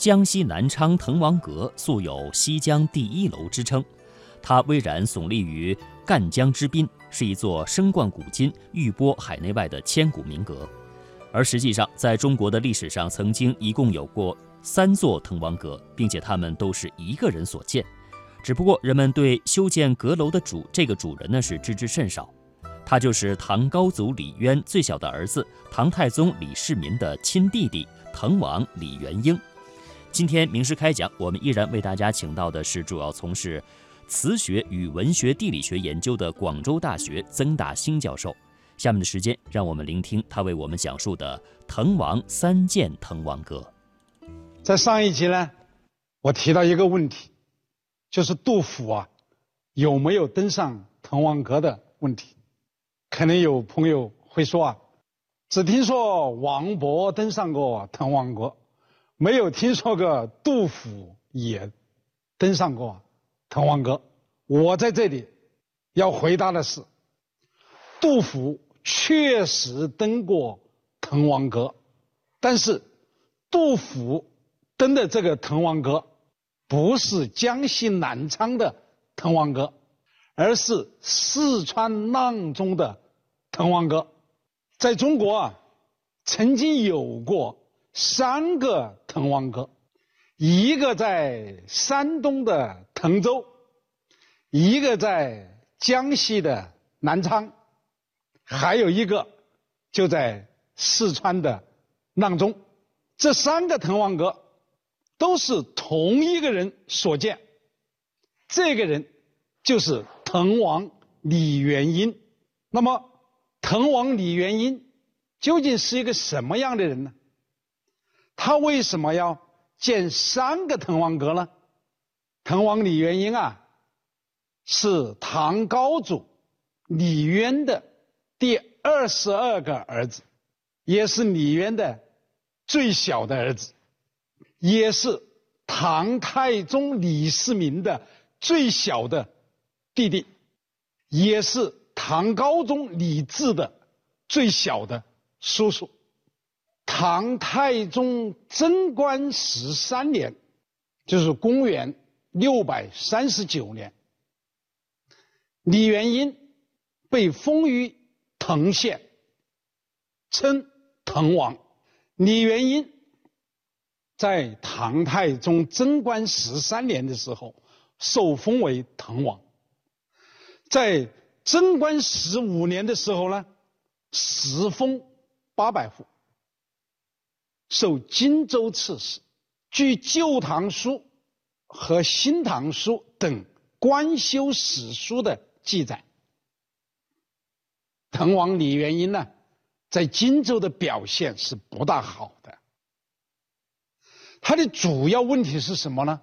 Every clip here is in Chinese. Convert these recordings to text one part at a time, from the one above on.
江西南昌滕王阁素有“西江第一楼”之称，它巍然耸立于赣江之滨，是一座声冠古今、誉播海内外的千古名阁。而实际上，在中国的历史上，曾经一共有过三座滕王阁，并且他们都是一个人所建。只不过人们对修建阁楼的主这个主人呢是知之甚少，他就是唐高祖李渊最小的儿子唐太宗李世民的亲弟弟滕王李元婴。今天名师开讲，我们依然为大家请到的是主要从事词学与文学地理学研究的广州大学曾大兴教授。下面的时间，让我们聆听他为我们讲述的滕王三建滕王阁。在上一集呢，我提到一个问题，就是杜甫啊有没有登上滕王阁的问题。可能有朋友会说啊，只听说王勃登上过滕王阁。没有听说过杜甫也登上过滕王阁。我在这里要回答的是，杜甫确实登过滕王阁，但是杜甫登的这个滕王阁不是江西南昌的滕王阁，而是四川阆中的滕王阁。在中国啊，曾经有过。三个滕王阁，一个在山东的滕州，一个在江西的南昌，还有一个就在四川的阆中。这三个滕王阁都是同一个人所建，这个人就是滕王李元婴。那么，滕王李元婴究竟是一个什么样的人呢？他为什么要建三个滕王阁呢？滕王李元婴啊，是唐高祖李渊的第二十二个儿子，也是李渊的最小的儿子，也是唐太宗李世民的最小的弟弟，也是唐高宗李治的最小的叔叔。唐太宗贞观十三年，就是公元六百三十九年，李元婴被封于滕县，称滕王。李元婴在唐太宗贞观十三年的时候受封为滕王，在贞观十五年的时候呢，实封八百户。受荆州刺史。据《旧唐书》和《新唐书》等官修史书的记载，滕王李元婴呢，在荆州的表现是不大好的。他的主要问题是什么呢？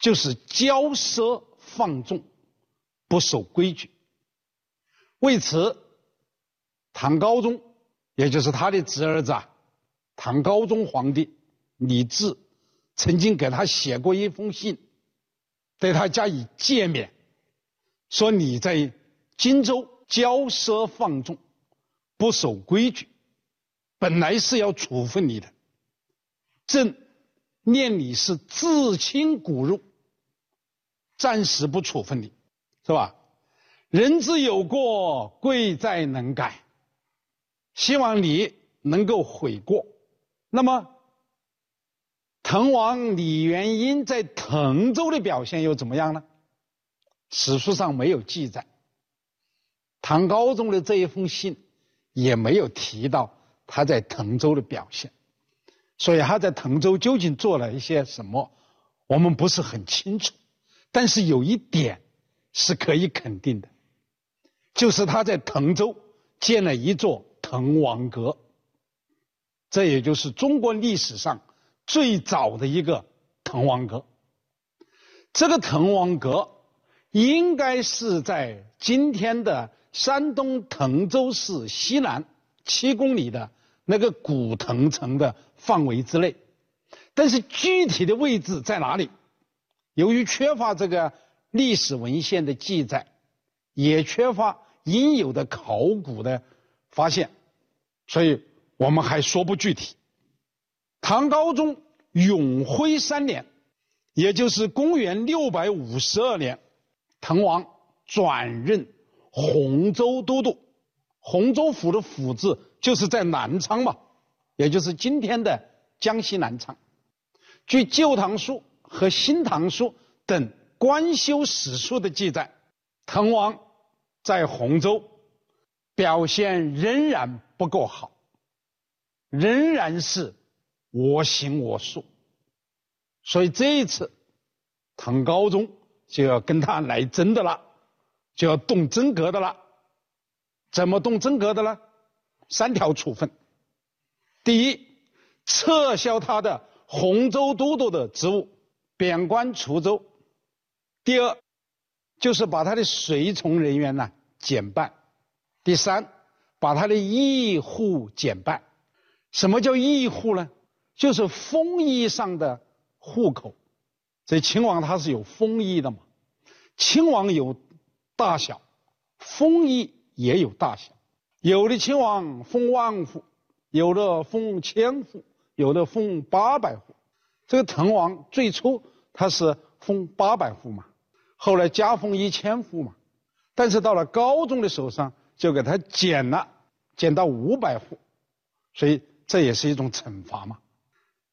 就是骄奢放纵，不守规矩。为此，唐高宗，也就是他的侄儿子啊。唐高宗皇帝李治曾经给他写过一封信，对他加以诫勉，说你在荆州骄奢放纵，不守规矩，本来是要处分你的，朕念你是自清骨肉，暂时不处分你，是吧？人之有过，贵在能改，希望你能够悔过。那么，滕王李元婴在滕州的表现又怎么样呢？史书上没有记载，唐高宗的这一封信也没有提到他在滕州的表现，所以他在滕州究竟做了一些什么，我们不是很清楚。但是有一点是可以肯定的，就是他在滕州建了一座滕王阁。这也就是中国历史上最早的一个滕王阁。这个滕王阁应该是在今天的山东滕州市西南七公里的那个古滕城的范围之内，但是具体的位置在哪里？由于缺乏这个历史文献的记载，也缺乏应有的考古的发现，所以。我们还说不具体。唐高宗永徽三年，也就是公元六百五十二年，滕王转任洪州都督。洪州府的府字就是在南昌嘛，也就是今天的江西南昌。据《旧唐书》和《新唐书》等官修史书的记载，滕王在洪州表现仍然不够好，仍然是我行我素。所以这一次，唐高宗就要跟他来真的了，就要动真格的了。怎么动真格的呢？三条处分：第一，撤销他的洪州都督的职务，贬官滁州；第二，就是把他的随从人员呢减半；第三，把他的义户减半。什么叫义户呢？就是封邑上的户口。这亲王他是有封邑的嘛？亲王有大小，封邑。也有大小，有的亲王封万户，有的封千户，有的封八百户。这个滕王最初他是封八百户嘛，后来加封一千户嘛，但是到了高宗的手上就给他减了，减到五百户，所以这也是一种惩罚嘛。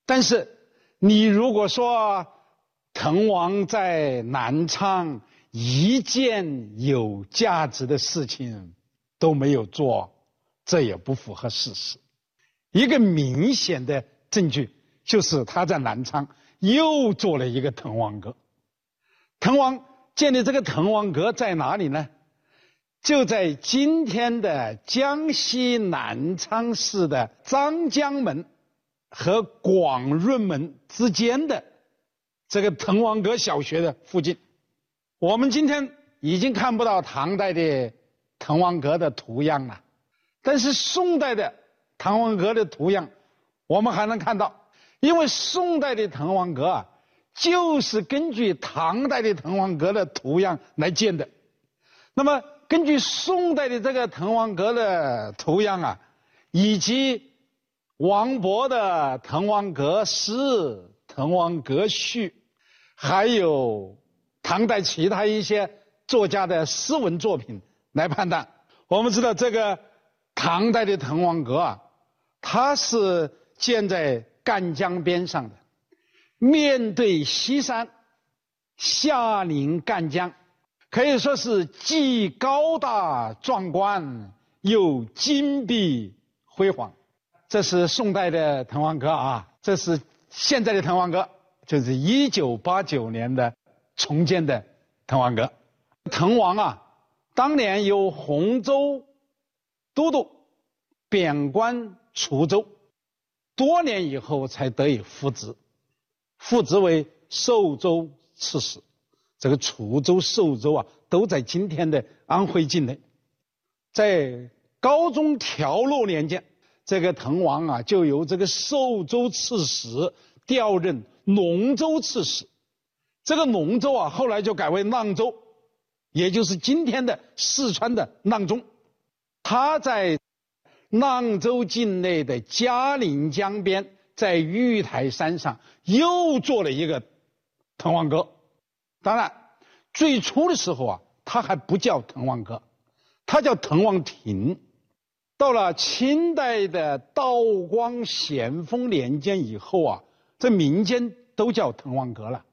但是你如果说滕王在南昌，一件有价值的事情都没有做，这也不符合事实。一个明显的证据就是他在南昌又做了一个滕王阁。滕王建立这个滕王阁在哪里呢？就在今天的江西南昌市的张江门和广润门之间的这个滕王阁小学的附近。我们今天已经看不到唐代的滕王阁的图样了，但是宋代的滕王阁的图样，我们还能看到，因为宋代的滕王阁啊，就是根据唐代的滕王阁的图样来建的。那么，根据宋代的这个滕王阁的图样啊，以及王勃的《滕王阁诗》《滕王阁序》，还有。唐代其他一些作家的诗文作品来判断，我们知道这个唐代的滕王阁啊，它是建在赣江边上的，面对西山，下临赣江，可以说是既高大壮观又金碧辉煌。这是宋代的滕王阁啊，这是现在的滕王阁，就是一九八九年的。重建的滕王阁，滕王啊，当年由洪州都督贬官滁州，多年以后才得以复职，复职为寿州刺史。这个滁州、寿州啊，都在今天的安徽境内。在高宗调洛年间，这个滕王啊，就由这个寿州刺史调任龙州刺史。这个龙州啊，后来就改为阆州，也就是今天的四川的阆中。他在阆州境内的嘉陵江边，在玉台山上又做了一个滕王阁。当然，最初的时候啊，他还不叫滕王阁，他叫滕王亭。到了清代的道光、咸丰年间以后啊，这民间都叫滕王阁了。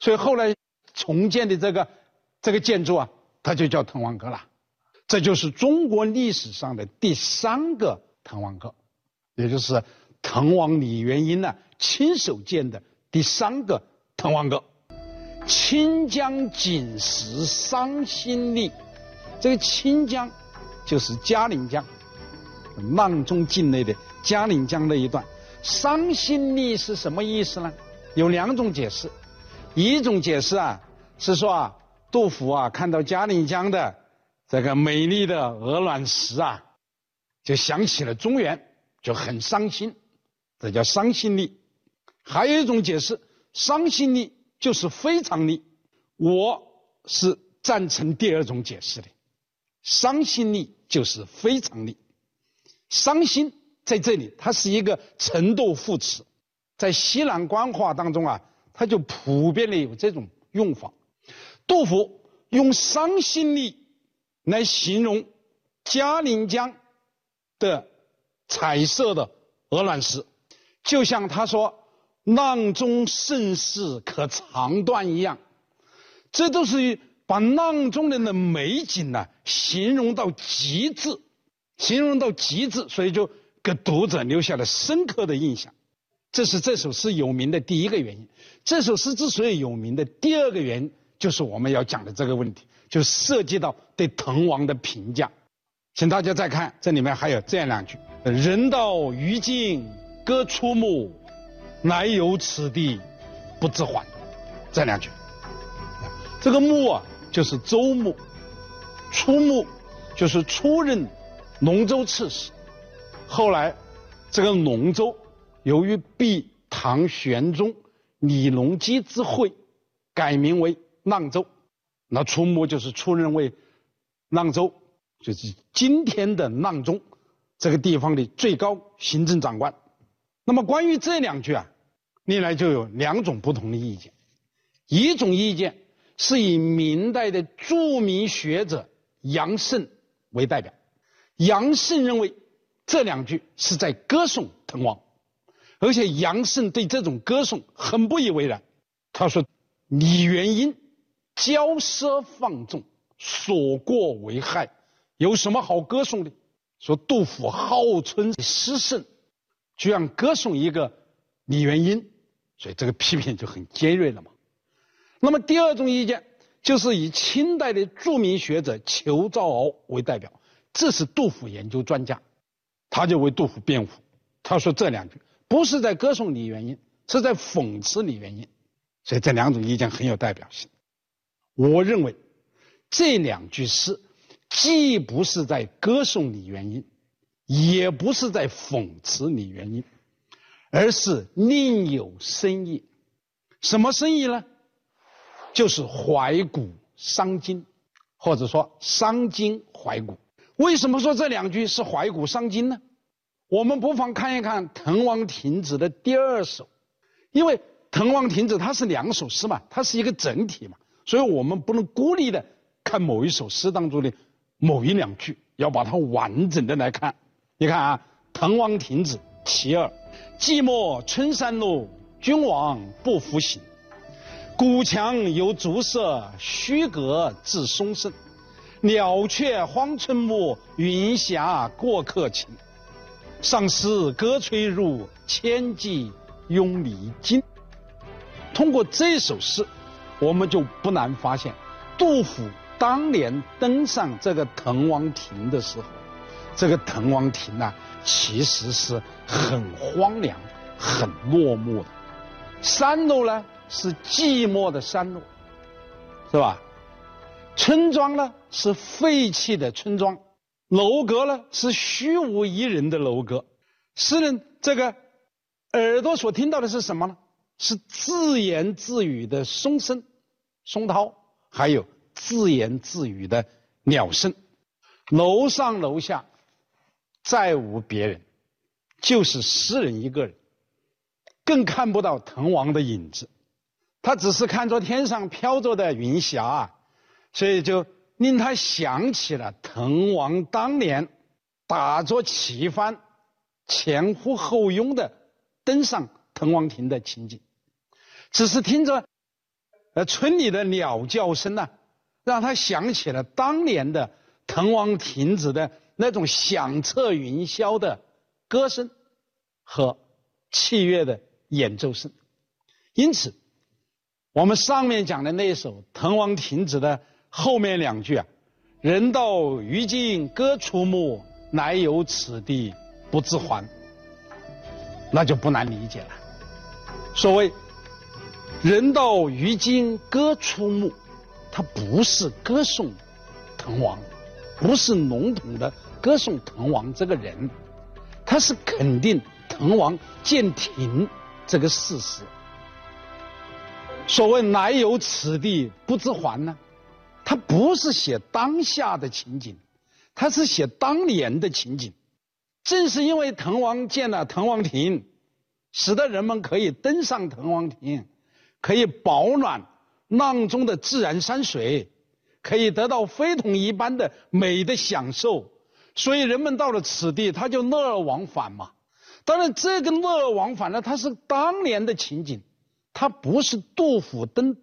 所以后来重建的这个这个建筑啊，它就叫滕王阁了。这就是中国历史上的第三个滕王阁，也就是滕王李元英呢亲手建的第三个滕王阁。清江锦石伤心历，这个清江就是嘉陵江，阆中境内的嘉陵江那一段。伤心历是什么意思呢？有两种解释。一种解释啊，是说啊，杜甫啊看到嘉陵江的这个美丽的鹅卵石啊，就想起了中原，就很伤心，这叫伤心历。还有一种解释，伤心历就是非常力。我是赞成第二种解释的，伤心力就是非常力。伤心在这里，它是一个程度副词，在西南官话当中啊，它就普遍的有这种用法。杜甫用伤心力来形容嘉陵江的彩色的鹅卵石，就像他说“阆中盛世可长断”一样，这都是把阆中人的美景呢形容到极致，形容到极致，所以就给读者留下了深刻的印象。这是这首诗有名的第一个原因。这首诗之所以有名的第二个原因，就是我们要讲的这个问题，就涉及到对滕王的评价。请大家再看，这里面还有这样两句：“人到于今歌出没，来有此地不知还。”这两句，这个“牧”啊，就是周牧；“出没”就是出任龙州刺史。后来，这个龙州由于避唐玄宗李隆基之讳，改名为阆州。那出没就是出任为阆州。就是今天的阆中这个地方的最高行政长官。那么关于这两句啊，历来就有两种不同的意见。一种意见是以明代的著名学者杨慎为代表，杨慎认为这两句是在歌颂滕王，而且杨慎对这种歌颂很不以为然。他说：“李元婴骄奢放纵，所过为害。”有什么好歌颂的？说杜甫号称诗圣，居然歌颂一个李元婴，所以这个批评就很尖锐了嘛。那么第二种意见就是以清代的著名学者裘兆敖为代表，这是杜甫研究专家，他就为杜甫辩护，他说这两句不是在歌颂李元婴，是在讽刺李元婴，所以这两种意见很有代表性。我认为这两句诗。既不是在歌颂李元婴，也不是在讽刺李元婴，而是另有深意。什么深意呢？就是怀古伤今，或者说伤今怀古。为什么说这两句是怀古伤今呢？我们不妨看一看《滕王亭子》的第二首，因为《滕王亭子》它是两首诗嘛，它是一个整体嘛，所以我们不能孤立的看某一首诗当中的。某一两句要把它完整的来看，你看啊，《滕王亭子·其二》：寂寞春山路，君王不复行。古墙有竹色，虚阁自松声。鸟雀荒村暮，云霞过客情。上思歌吹入，千骑拥离津。通过这首诗，我们就不难发现，杜甫。当年登上这个滕王亭的时候，这个滕王亭呢，其实是很荒凉、很落寞的。山路呢是寂寞的山路，是吧？村庄呢是废弃的村庄，楼阁呢是虚无一人的楼阁。诗人这个耳朵所听到的是什么呢？是自言自语的松声、松涛，还有。自言自语的鸟声，楼上楼下再无别人，就是诗人一个人，更看不到滕王的影子。他只是看着天上飘着的云霞啊，所以就令他想起了滕王当年打着旗幡、前呼后拥的登上滕王亭的情景。只是听着呃村里的鸟叫声呢。让他想起了当年的滕王亭子的那种响彻云霄的歌声和器乐的演奏声，因此，我们上面讲的那首《滕王亭子》的后面两句啊，“人到于今歌出没，来有此地不自还”，那就不难理解了。所谓“人到于今歌出没”。它不是歌颂滕王，不是笼统的歌颂滕王这个人，他是肯定滕王建亭这个事实。所谓“乃有此地不知还”呢，他不是写当下的情景，他是写当年的情景。正是因为滕王建了滕王亭，使得人们可以登上滕王亭，可以饱暖阆中的自然山水，可以得到非同一般的美的享受。所以人们到了此地，他就乐而往返嘛。当然，这个乐而往返呢，它是当年的情景，它不是杜甫登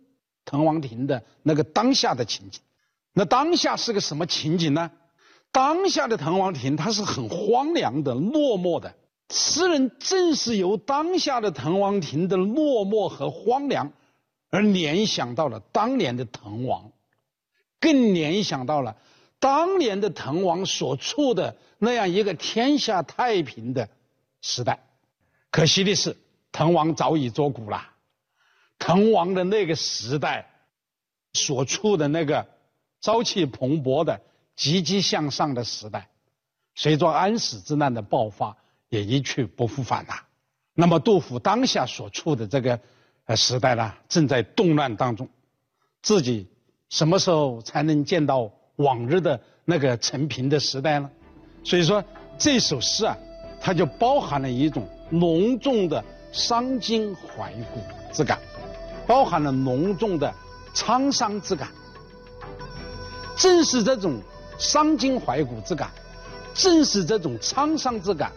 滕王亭的那个当下的情景。那当下是个什么情景呢？当下的滕王亭，它是很荒凉的、落寞的。诗人正是由当下的滕王亭的落寞和荒凉，而联想到了当年的滕王，更联想到了当年的滕王所处的那样一个天下太平的时代。可惜的是，滕王早已作古了。滕王的那个时代，所处的那个朝气蓬勃的。积极向上的时代，随着安史之难的爆发，也一去不复返了。那么，杜甫当下所处的这个呃时代呢，正在动乱当中，自己什么时候才能见到往日的那个陈平的时代呢？所以说，这首诗啊，它就包含了一种浓重的伤筋怀古之感，包含了浓重的沧桑之感。正是这种。伤筋怀古之感，正是这种沧桑之感，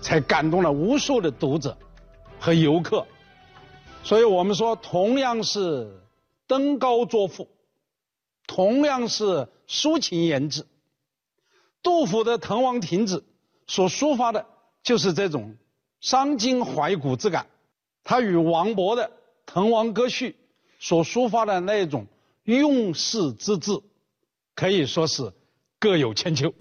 才感动了无数的读者和游客。所以我们说，同样是登高作赋，同样是抒情言志，杜甫的《滕王亭子》所抒发的就是这种伤今怀古之感，他与王勃的《滕王阁序》所抒发的那种用世之志。可以说是各有千秋。